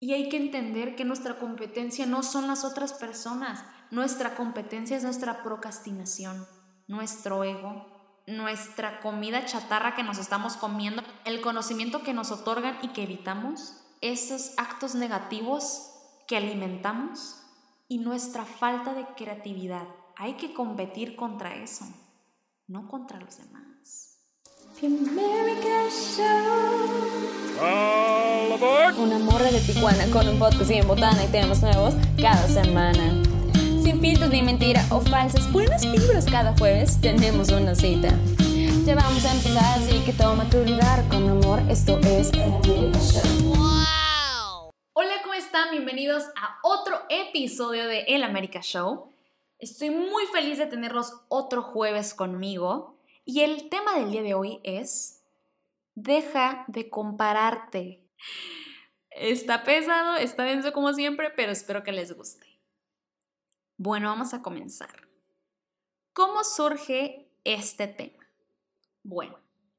Y hay que entender que nuestra competencia no son las otras personas, nuestra competencia es nuestra procrastinación, nuestro ego, nuestra comida chatarra que nos estamos comiendo, el conocimiento que nos otorgan y que evitamos, esos actos negativos que alimentamos y nuestra falta de creatividad. Hay que competir contra eso, no contra los demás. Una morra de Tijuana con un podcast en botana y temas nuevos cada semana. Sin filtros ni mentira o falsas, buenas vibras cada jueves tenemos una cita. Ya vamos a empezar, así que toma tu lugar con amor. Esto es El Show. Hola, ¿cómo están? Bienvenidos a otro episodio de El América Show. Estoy muy feliz de tenerlos otro jueves conmigo. Y el tema del día de hoy es, deja de compararte. Está pesado, está denso como siempre, pero espero que les guste. Bueno, vamos a comenzar. ¿Cómo surge este tema? Bueno,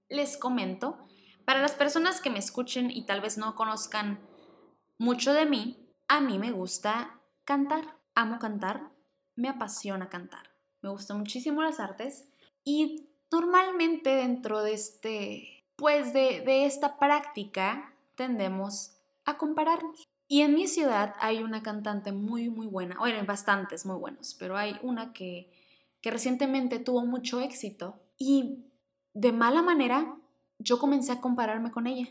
les comento, para las personas que me escuchen y tal vez no conozcan mucho de mí, a mí me gusta cantar, amo cantar, me apasiona cantar, me gustan muchísimo las artes y normalmente dentro de este, pues de, de esta práctica tendemos a compararnos. Y en mi ciudad hay una cantante muy, muy buena, bueno, hay bastantes muy buenos, pero hay una que, que recientemente tuvo mucho éxito y de mala manera yo comencé a compararme con ella,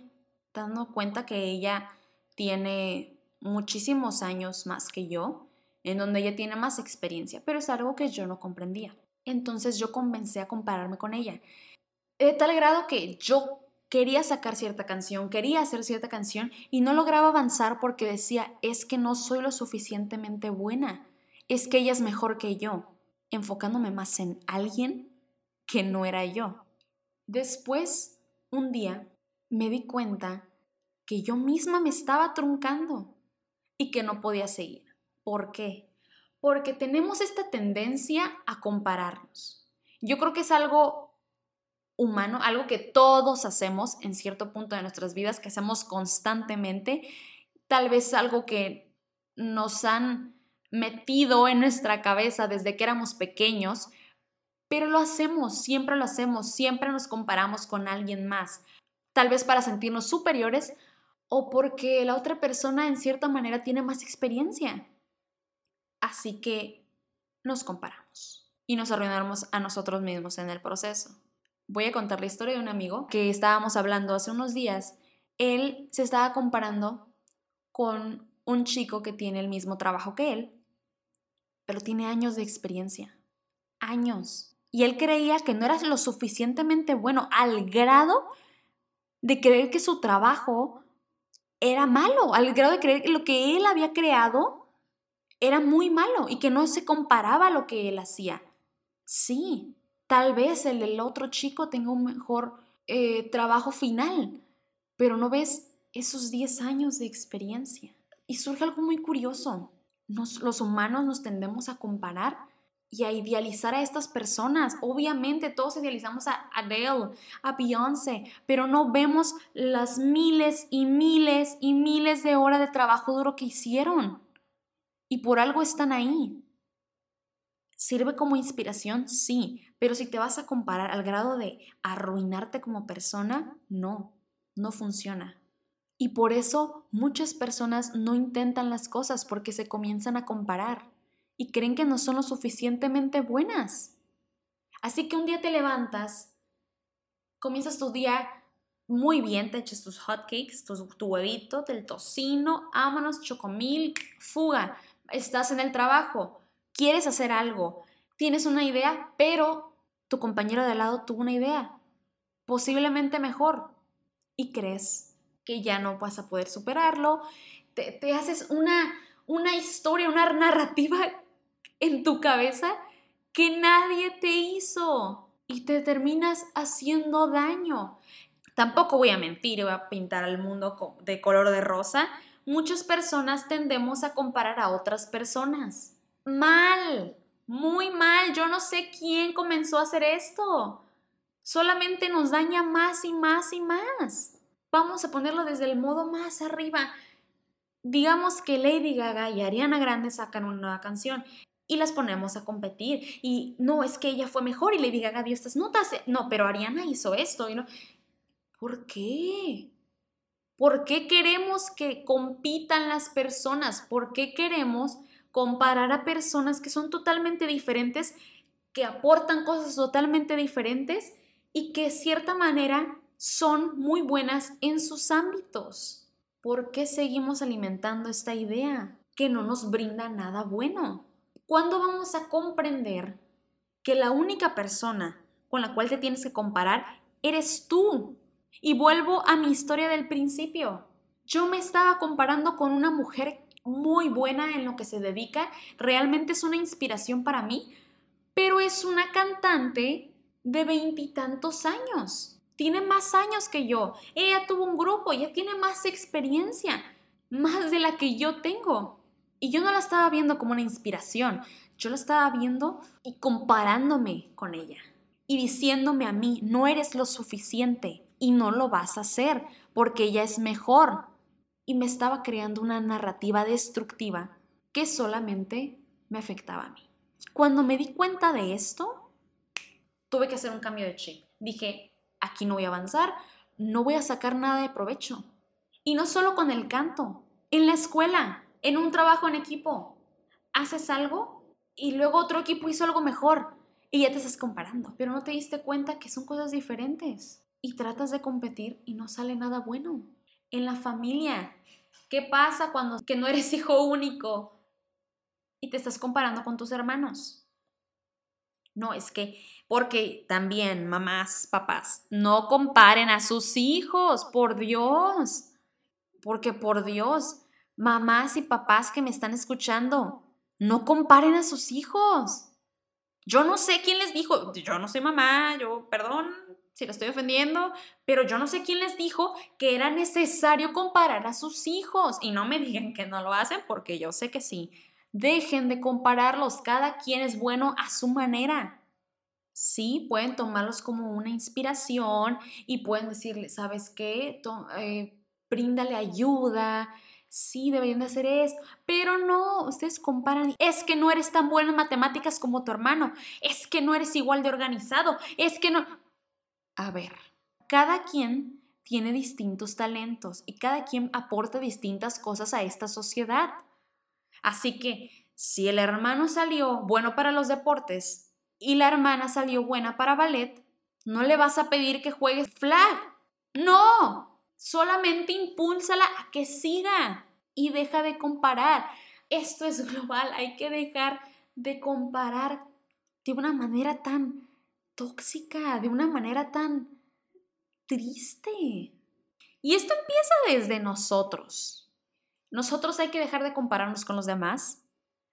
dando cuenta que ella tiene muchísimos años más que yo, en donde ella tiene más experiencia, pero es algo que yo no comprendía. Entonces yo comencé a compararme con ella. De tal grado que yo quería sacar cierta canción, quería hacer cierta canción y no lograba avanzar porque decía, es que no soy lo suficientemente buena, es que ella es mejor que yo, enfocándome más en alguien que no era yo. Después, un día, me di cuenta que yo misma me estaba truncando y que no podía seguir. ¿Por qué? Porque tenemos esta tendencia a compararnos. Yo creo que es algo humano, algo que todos hacemos en cierto punto de nuestras vidas, que hacemos constantemente, tal vez algo que nos han metido en nuestra cabeza desde que éramos pequeños, pero lo hacemos, siempre lo hacemos, siempre nos comparamos con alguien más, tal vez para sentirnos superiores o porque la otra persona en cierta manera tiene más experiencia. Así que nos comparamos y nos arruinamos a nosotros mismos en el proceso voy a contar la historia de un amigo que estábamos hablando hace unos días. Él se estaba comparando con un chico que tiene el mismo trabajo que él, pero tiene años de experiencia. Años. Y él creía que no era lo suficientemente bueno al grado de creer que su trabajo era malo, al grado de creer que lo que él había creado era muy malo y que no se comparaba a lo que él hacía. Sí, Tal vez el del otro chico tenga un mejor eh, trabajo final, pero no ves esos 10 años de experiencia. Y surge algo muy curioso. los humanos nos tendemos a comparar y a idealizar a estas personas. Obviamente todos idealizamos a Adele, a Beyoncé, pero no vemos las miles y miles y miles de horas de trabajo duro que hicieron. Y por algo están ahí. ¿Sirve como inspiración? Sí, pero si te vas a comparar al grado de arruinarte como persona, no, no funciona. Y por eso muchas personas no intentan las cosas porque se comienzan a comparar y creen que no son lo suficientemente buenas. Así que un día te levantas, comienzas tu día muy bien, te echas tus hotcakes, tu, tu huevito, del tocino, ámanos, chocomil, fuga. Estás en el trabajo, quieres hacer algo, tienes una idea, pero tu compañero de lado tuvo una idea, posiblemente mejor, y crees que ya no vas a poder superarlo, te, haces una, una historia, una narrativa en tu cabeza que nadie te hizo y te terminas haciendo daño. Tampoco voy a mentir voy a pintar al mundo de color de rosa. Muchas personas tendemos a comparar a otras personas mal, muy mal. Yo no sé quién comenzó a hacer esto. Solamente nos daña más y más y más. Vamos a ponerlo desde el modo más arriba. digamos que Lady Gaga y Ariana Grande sacan una nueva canción y las ponemos a competir. Y no, es que ella fue mejor y Lady Gaga dio estas notas. No, pero Ariana hizo esto. Y no. ¿Por qué? ¿Por qué queremos que compitan las personas? ¿Por qué queremos comparar a personas que son totalmente diferentes, que aportan cosas totalmente diferentes y que de cierta manera son muy buenas en sus ámbitos? ¿Por qué seguimos alimentando esta idea que no nos brinda nada bueno? ¿Cuándo vamos a comprender que la única persona con la cual te tienes que comparar eres tú? Y vuelvo a mi historia del principio. Yo me estaba comparando con una mujer muy buena en lo que se dedica, realmente es una inspiración para mí, pero es una cantante de veintitantos años tiene más años que yo, ella tuvo un grupo, ella tiene más experiencia, más de la que yo tengo. Y yo no la estaba viendo como una inspiración, yo la estaba viendo y comparándome con ella y diciéndome a mí, no eres lo suficiente y no lo vas a hacer porque ella es mejor. Y me estaba creando una narrativa destructiva que solamente me afectaba a mí. Cuando me di cuenta de esto, tuve que hacer un cambio de chip. Dije, aquí no voy a avanzar, no voy a sacar nada de provecho. Y no solo con el canto, en la escuela, en un trabajo en equipo. Haces algo y luego otro equipo hizo algo mejor y ya te estás comparando, pero no te diste cuenta que son cosas diferentes y tratas de competir y no sale nada bueno. En la familia, ¿qué pasa cuando que no eres hijo único y te estás comparando con tus hermanos? No, es que porque también, mamás, papás, no comparen a sus hijos, por Dios. Porque por Dios, mamás y papás que me están escuchando, no comparen a sus hijos. Yo no sé quién les dijo, yo no soy mamá, yo, perdón si lo estoy ofendiendo, pero yo no sé quién les dijo que era necesario comparar a sus hijos. Y no me digan que no lo hacen porque yo sé que sí. Dejen de compararlos, cada quien es bueno a su manera sí, pueden tomarlos como una inspiración y pueden decirle, ¿sabes qué? Eh, bríndale ayuda, sí, deberían de hacer esto, pero no, ustedes comparan, es que no eres tan bueno en matemáticas como tu hermano, es que no eres igual de organizado, es que no... A ver, cada quien tiene distintos talentos y cada quien aporta distintas cosas a esta sociedad. Así que si el hermano salió bueno para los deportes, y la hermana salió buena para ballet, no le vas a pedir que juegue flag. No, solamente impúlsala a que siga y deja de comparar. Esto es global, hay que dejar de comparar de una manera tan tóxica, de una manera tan triste. Y esto empieza desde nosotros. Nosotros hay que dejar de compararnos con los demás,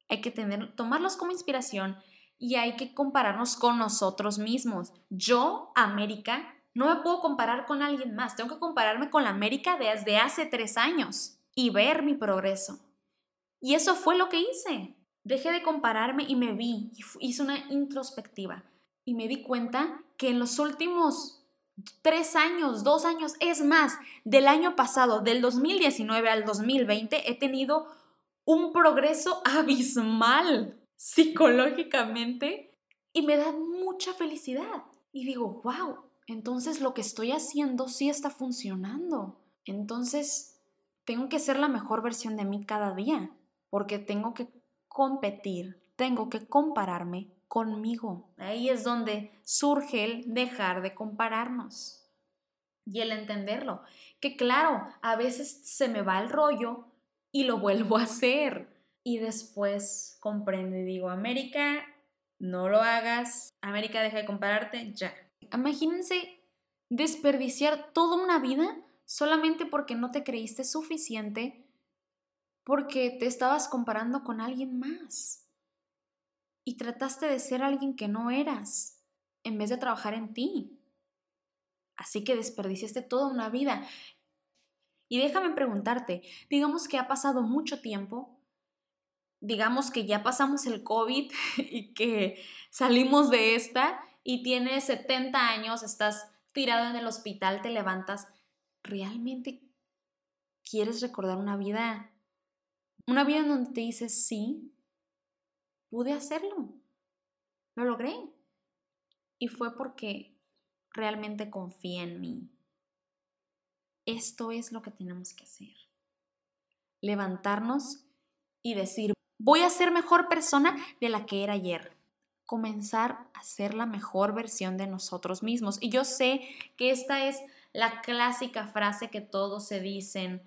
hay que tener, tomarlos como inspiración y hay que compararnos con nosotros mismos. Yo, América, no me puedo comparar con alguien más, tengo que compararme con la América desde hace tres años y ver mi progreso. Y eso fue lo que hice. Dejé de compararme y me vi, hice una introspectiva y me di cuenta que en los últimos tres años, dos años, es más, del año pasado, del 2019 al 2020, he tenido un progreso abismal psicológicamente y me da mucha felicidad. Y digo, wow, entonces lo que estoy haciendo sí está funcionando. Entonces tengo que ser la mejor versión de mí cada día, porque tengo que competir, tengo que compararme conmigo. Ahí es donde surge el dejar de compararnos y el entenderlo. Que claro, a veces se me va el rollo y lo vuelvo a hacer y después comprendo y digo, América, no lo hagas, América deja de compararte, ya. Imagínense desperdiciar toda una vida solamente porque no te creíste suficiente, porque te estabas comparando con alguien más y trataste de ser alguien que no eras en vez de trabajar en ti. Así que desperdiciaste toda una vida. Y déjame preguntarte, digamos que ha pasado mucho tiempo digamos que ya pasamos el COVID y que salimos de esta y tienes 70 años, estás tirado en el hospital, te levantas, ¿realmente quieres recordar una vida Una vida en donde te dices, sí, pude hacerlo. Lo logré. Y fue porque realmente confié en mí. Esto es lo que tenemos que hacer. Levantarnos y decir, voy a ser mejor persona de la que era ayer. Comenzar a ser la mejor versión de nosotros mismos. Y yo sé que esta es la clásica frase que todos se dicen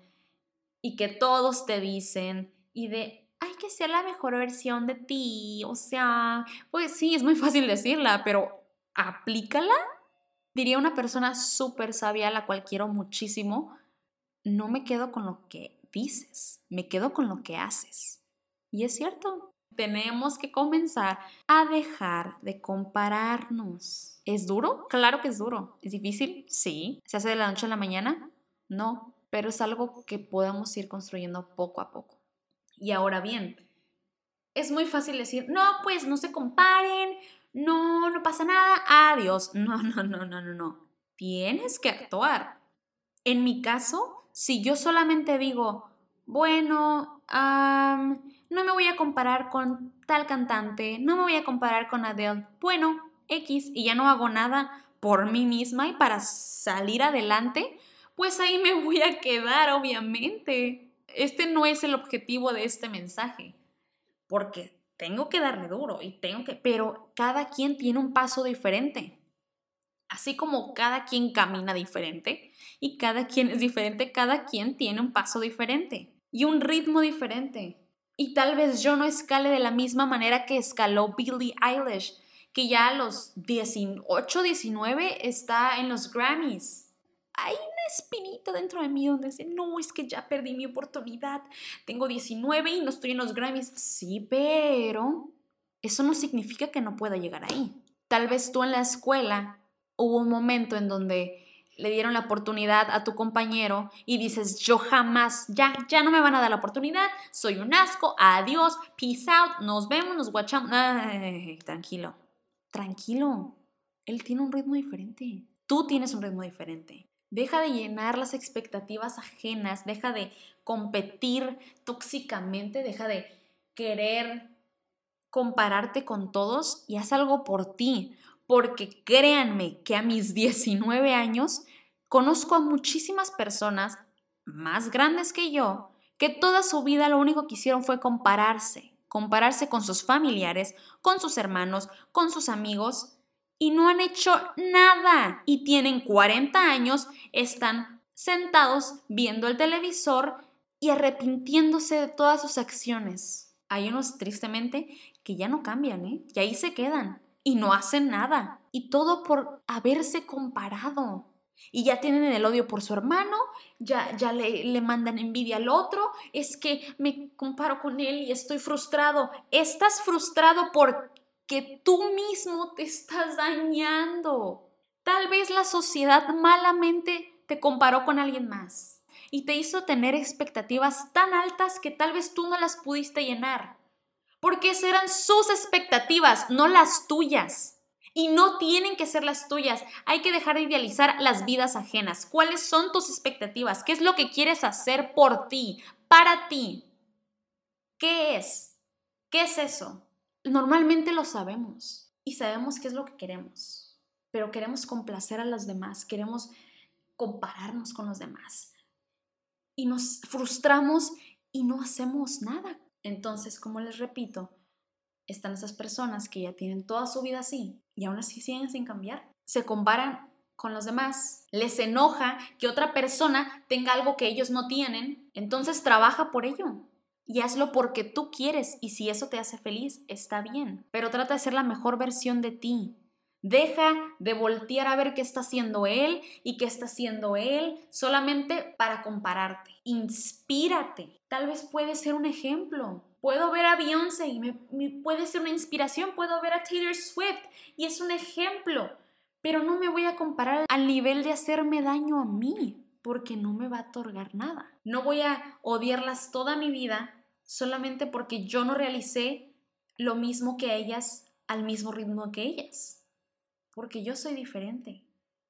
y que todos te dicen y de, que ser la mejor versión de ti. O sea, pues sí, es muy fácil decirla, pero aplícala. Diría una persona súper sabia, la cual quiero muchísimo, no me quedo con lo que dices, me quedo con lo que haces. Y es cierto, tenemos que comenzar a dejar de compararnos. ¿Es duro? Claro que es duro. ¿Es difícil? Sí. ¿Se hace de la noche a la mañana? No, pero es algo que podemos ir construyendo poco a poco. Y ahora bien, es muy fácil decir, no, pues no se comparen, no, no pasa nada, adiós. No, no, no, no, no, no. Tienes que actuar. En mi caso, si yo solamente digo, bueno, no me voy a comparar con tal cantante, no me voy a comparar con Adele, bueno, X, y ya no hago nada por mí misma y para salir adelante, pues ahí me voy a quedar, obviamente. Este no es el objetivo de este mensaje, porque tengo que darle duro y tengo que, pero cada quien tiene un paso diferente. Así como cada quien camina diferente y cada quien es diferente, cada quien tiene un paso diferente y un ritmo diferente. Y tal vez yo no escale de la misma manera que escaló Billie Eilish, que ya a los 18, 19 está en los Grammys hay una espinita dentro de mí donde dice, no, es que ya perdí mi oportunidad, tengo 19 y no estoy en los Grammys. Sí, pero eso no significa que no pueda llegar ahí. Tal vez tú en la escuela hubo un momento en donde le dieron la oportunidad a tu compañero y dices, yo jamás, ya, ya no me van a dar la oportunidad, soy un asco, adiós, peace out, nos vemos, nos guachamos. tranquilo, tranquilo, él tiene un ritmo diferente, tú tienes un ritmo diferente. Deja de llenar las expectativas ajenas, deja de competir tóxicamente, deja de querer compararte con todos y haz algo por ti, porque créanme que a mis 19 años conozco a muchísimas personas más grandes que yo que toda su vida lo único que hicieron fue compararse, compararse con sus familiares, con sus hermanos, con sus amigos y no han hecho nada y tienen 40 años, están sentados viendo el televisor y arrepintiéndose de todas sus acciones. Hay unos, tristemente, que ya no cambian, ¿eh? Y ahí se quedan y no hacen nada. Y todo por haberse comparado. Y ya tienen el odio por su hermano, ya, ya le, le mandan envidia al otro, es que me comparo con él y estoy frustrado. Estás frustrado por que tú mismo te estás dañando. Tal vez la sociedad malamente te comparó con alguien más y te hizo tener expectativas tan altas que tal vez tú no las pudiste llenar. Porque eran sus expectativas, no las tuyas. Y no tienen que ser las tuyas. Hay que dejar de idealizar las vidas ajenas. ¿Cuáles son tus expectativas? ¿Qué es lo que quieres hacer por ti, para ti? ¿Qué es? ¿Qué es eso? Normalmente lo sabemos y sabemos qué es lo que queremos, pero queremos complacer a los demás, queremos compararnos con los demás y nos frustramos y no hacemos nada. Entonces, como les repito, están esas personas que ya tienen toda su vida así y aún así siguen sin cambiar. Se comparan con los demás, les enoja que otra persona tenga algo que ellos no tienen, entonces trabaja por ello y hazlo porque tú quieres y si eso te hace feliz, está bien. Pero trata de ser la mejor versión de ti. Deja de voltear a ver qué está haciendo él y qué está haciendo él solamente para compararte. Inspírate. Tal vez puede ser un ejemplo. Puedo ver a Beyoncé y me, puede ser una inspiración. Puedo ver a Taylor Swift y es un ejemplo. Pero no me voy a comparar al nivel de hacerme daño a mí porque no me va a otorgar nada. No voy a odiarlas toda mi vida solamente porque yo no realicé lo mismo que ellas al mismo ritmo que ellas. Porque yo soy diferente.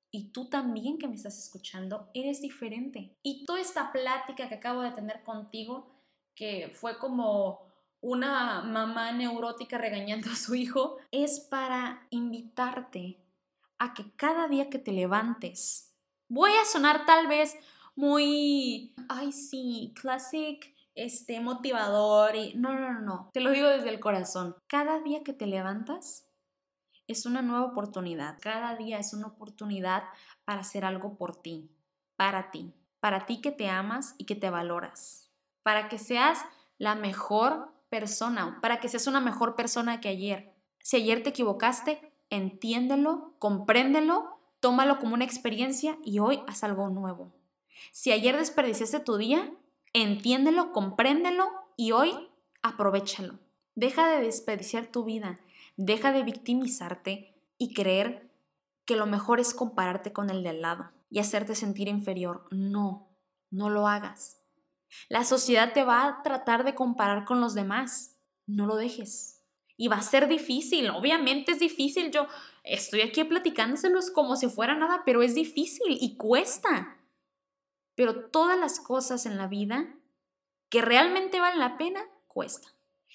Y tú también que me estás escuchando, eres diferente. Y toda esta plática que acabo de tener contigo, que fue como una mamá neurótica regañando a su hijo, es para invitarte a que cada día que te levantes, voy a sonar tal vez muy, ay sí, classic, este, motivador y no, no, no, no, te lo digo desde el corazón. Cada día que te levantas es una nueva oportunidad. Cada día es una oportunidad para hacer algo por ti, para ti, para ti que te amas y que te valoras, para que seas la mejor persona, para que seas una mejor persona que ayer. Si ayer te equivocaste, entiéndelo, compréndelo, tómalo como una experiencia y hoy haz algo nuevo. Si ayer desperdiciaste tu día, entiéndelo, compréndelo y hoy aprovechalo. Deja de desperdiciar tu vida, deja de victimizarte y creer que lo mejor es compararte con el de al lado y hacerte sentir inferior. No, no lo hagas. La sociedad te va a tratar de comparar con los demás. No lo dejes. Y va a ser difícil, obviamente es difícil. Yo estoy aquí platicándoselos como si fuera nada, pero es difícil y cuesta. Pero todas las cosas en la vida que realmente valen la pena, cuesta.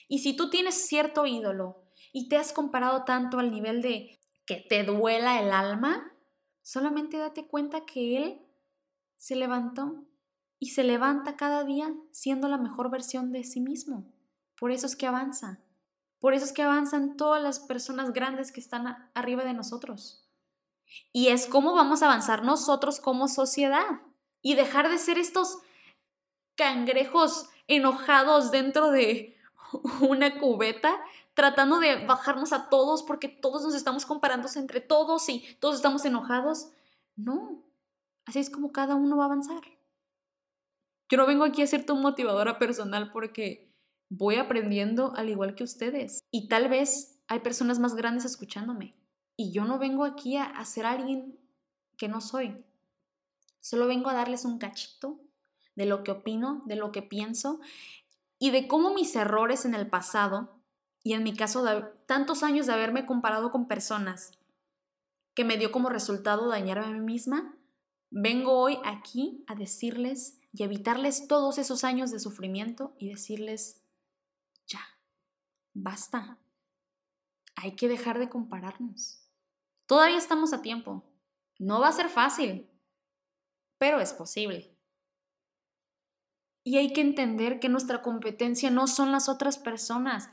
Y si tú tienes cierto ídolo y te has comparado tanto al nivel de que te duela el alma, solamente date cuenta que él se levantó y se levanta cada día siendo la mejor versión de sí mismo. Por eso es que avanza. Por eso es que avanzan todas las personas grandes que están arriba de nosotros. Y es cómo vamos a avanzar nosotros como sociedad y dejar de ser estos cangrejos enojados dentro de una cubeta tratando de bajarnos a todos porque todos nos estamos comparándose entre todos y todos estamos enojados. No, así es como cada uno va a avanzar. Yo no vengo aquí a ser tu motivadora personal porque voy aprendiendo al igual que ustedes. Y tal vez hay personas más grandes escuchándome. Y yo no vengo aquí a, ser alguien que no soy. Solo vengo a darles un cachito de lo que opino, de lo que pienso y de cómo mis errores en el pasado y en mi caso de tantos años de haberme comparado con personas que me dio como resultado dañarme a mí misma, vengo hoy aquí a decirles y evitarles todos esos años de sufrimiento y decirles, basta, hay que dejar de compararnos. Todavía estamos a tiempo. No va a ser fácil, pero es posible. Y hay que entender que nuestra competencia no son las otras personas,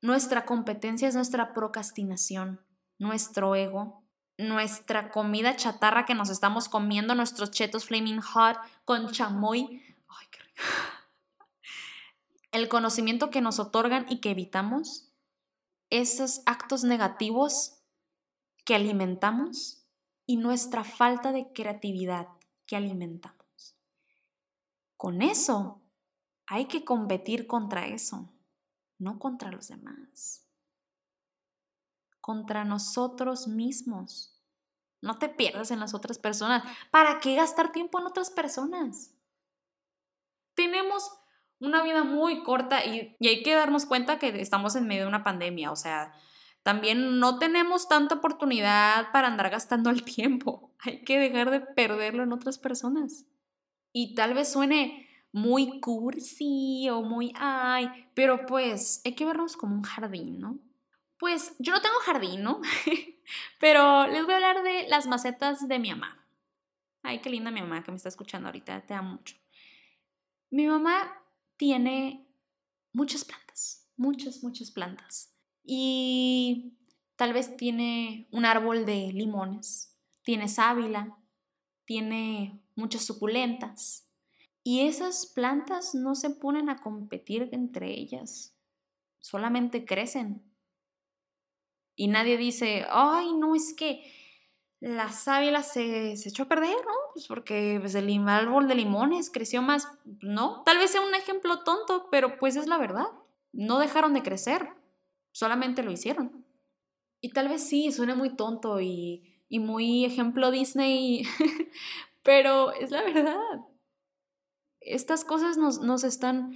nuestra competencia es nuestra procrastinación, nuestro ego, nuestra comida chatarra que nos estamos comiendo, nuestros chetos flaming hot con chamoy. Ay, qué rico. El conocimiento que nos otorgan y que evitamos, esos actos negativos que alimentamos y nuestra falta de creatividad que alimentamos. Con eso hay que competir contra eso no contra los demás, contra nosotros mismos. No te pierdas en las otras personas. ¿Para qué gastar tiempo en otras personas? Tenemos una vida muy corta y, hay que darnos cuenta que estamos en medio de una pandemia. O sea, también no tenemos tanta oportunidad para andar gastando el tiempo. Hay que dejar de perderlo en otras personas. Y tal vez suene muy cursi o muy ay, pero pues hay que vernos como un jardín, ¿no? Pues yo no tengo jardín, ¿no? pero les voy a hablar de las macetas de mi mamá. Ay, qué linda mi mamá que me está escuchando ahorita, te amo mucho. Mi mamá tiene muchas plantas, muchas, muchas plantas. Y tal vez tiene un árbol de limones, tiene sábila, tiene muchas suculentas, y esas plantas no se ponen a competir entre ellas, solamente crecen. Y nadie dice, ay, no, es que la sábila se, se echó a perder, ¿no? Pues porque pues, el árbol de limones creció más, ¿no? Tal vez sea un ejemplo tonto, pero pues es la verdad. No dejaron de crecer, solamente lo hicieron. Y tal vez sí, suene muy tonto y, y muy ejemplo Disney, pero es la verdad estas cosas nos, están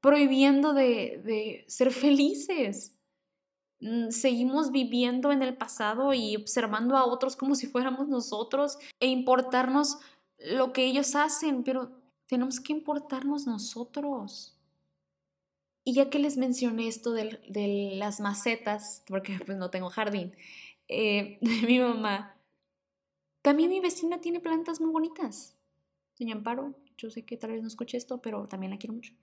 prohibiendo de, ser felices. Mm, seguimos viviendo en el pasado y observando a otros como si fuéramos nosotros e importarnos lo que ellos hacen, pero tenemos que importarnos nosotros. Y ya que les mencioné esto de, de las macetas, porque pues no tengo jardín, eh, de mi mamá, también mi vecina tiene plantas muy bonitas. Doña Amparo, yo sé que tal vez no escuche esto, pero también la quiero mucho.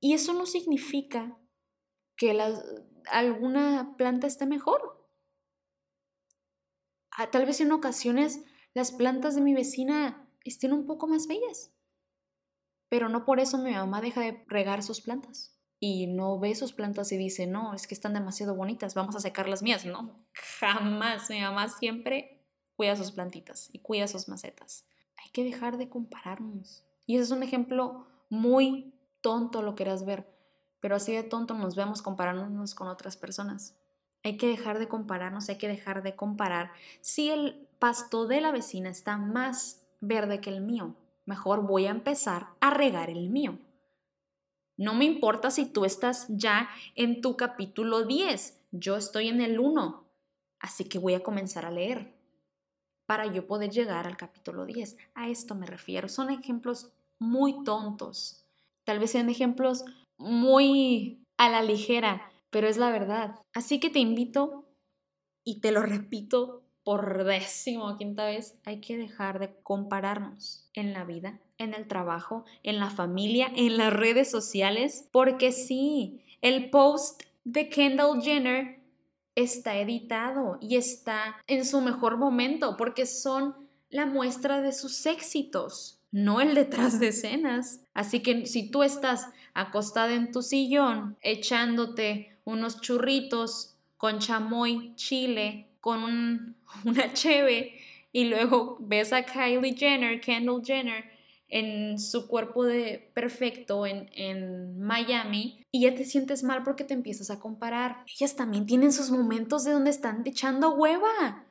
Y eso no significa que alguna planta esté mejor. Ah, tal vez en ocasiones las plantas de mi vecina estén un poco más bellas. Pero no por eso mi mamá deja de regar sus plantas. Y no ve sus plantas y dice, no, es que están demasiado bonitas, vamos a secar las mías. No, jamás. Mi mamá siempre cuida sus plantitas y cuida sus macetas. Hay que dejar de compararnos. Y ese es un ejemplo muy tonto, lo quieras ver, pero así de tonto nos vemos comparándonos con otras personas. Hay que dejar de compararnos, hay que dejar de comparar. Si el pasto de la vecina está más verde que el mío, mejor voy a empezar a regar el mío. No me importa si tú estás ya en tu capítulo 10, yo estoy en el 1, así que voy a comenzar a leer para yo poder llegar al capítulo 10. A esto me refiero. Son ejemplos muy tontos. Tal vez sean ejemplos muy a la ligera, pero es la verdad. Así que te invito y te lo repito por décimo quinta vez, hay que dejar de compararnos en la vida, en el trabajo, en la familia, en las redes sociales, porque sí, el post de Kendall Jenner está editado y está en su mejor momento porque son la muestra de sus éxitos, no el detrás de escenas. Así que si tú estás acostada en tu sillón echándote unos churritos con chamoy, chile, con una cheve y luego ves a Kylie Jenner, Kendall Jenner, en su cuerpo de perfecto en, en, Miami y ya te sientes mal porque te empiezas a comparar. Ellas también tienen sus momentos de donde están echando hueva,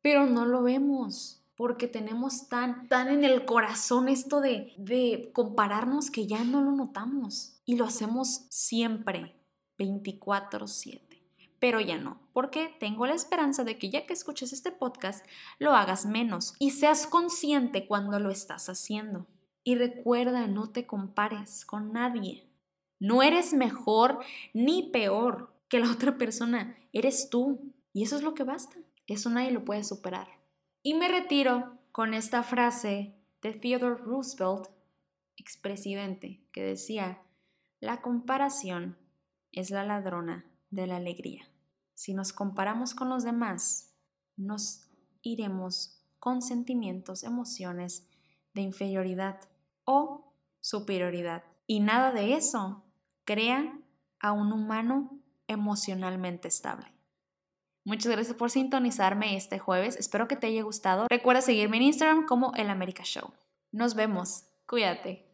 pero no lo vemos porque tenemos tan, tan en el corazón esto de, de compararnos que ya no lo notamos y lo hacemos siempre, 24/7 pero ya no, porque tengo la esperanza de que ya que escuches este podcast, lo hagas menos y seas consciente cuando lo estás haciendo. Y recuerda, no te compares con nadie. No eres mejor ni peor que la otra persona, eres tú. Y eso es lo que basta. Eso nadie lo puede superar. Y me retiro con esta frase de Theodore Roosevelt, expresidente, que decía, la comparación es la ladrona de la alegría. Si nos comparamos con los demás, nos iremos con sentimientos, emociones de inferioridad o superioridad. Y nada de eso crea a un humano emocionalmente estable. Muchas gracias por sintonizarme este jueves. Espero que te haya gustado. Recuerda seguirme en Instagram como El Show. Nos vemos. Cuídate.